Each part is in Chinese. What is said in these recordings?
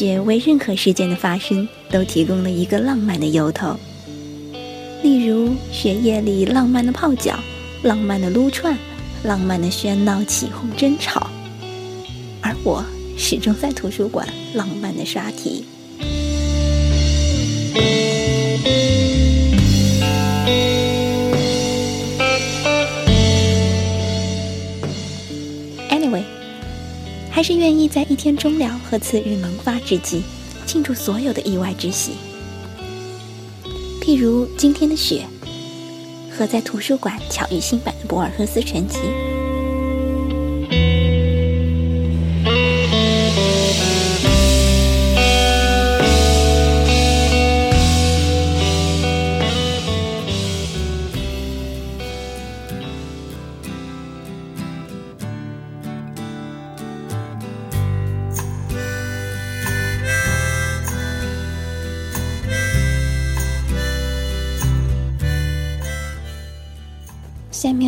雪为任何事件的发生都提供了一个浪漫的由头，例如雪夜里浪漫的泡脚、浪漫的撸串、浪漫的喧闹起哄争吵，而我始终在图书馆浪漫的刷题。还是愿意在一天终了和次日萌发之际，庆祝所有的意外之喜。譬如今天的雪，和在图书馆巧遇新版的博尔赫斯全集。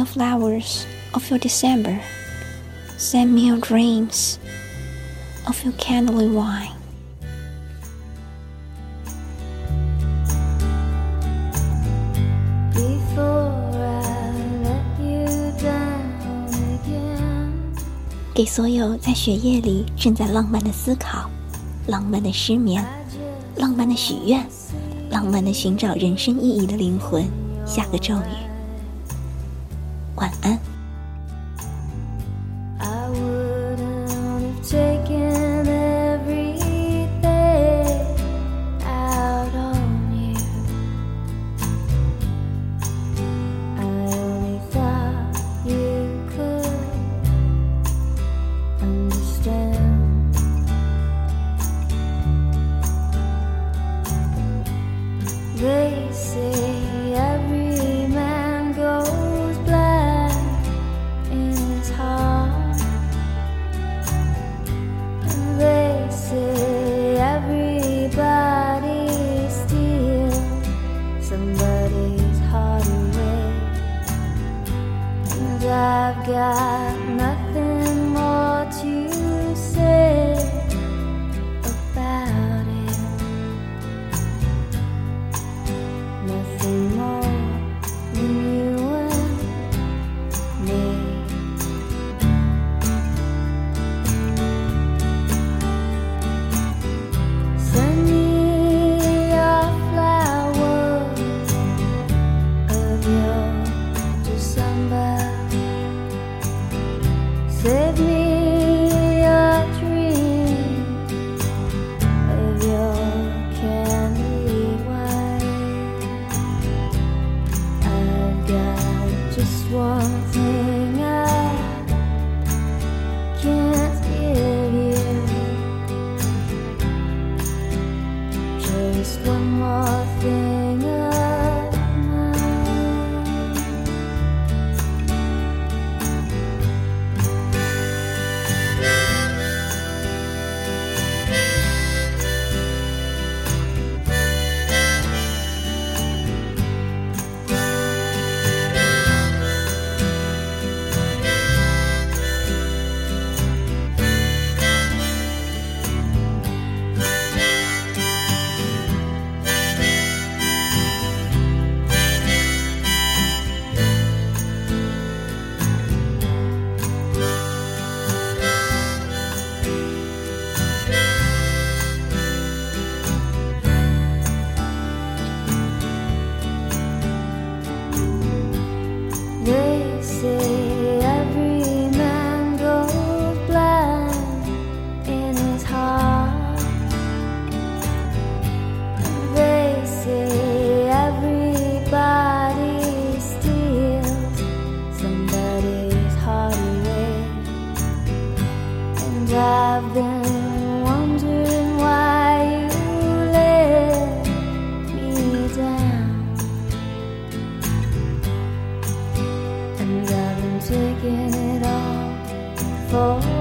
Me flowers of your December. Send me your dreams of your candle wine. 给所有在雪夜里正在浪漫的思考、浪漫的失眠、浪漫的许愿、浪漫的寻找人生意义的灵魂，下个咒语。晚安。For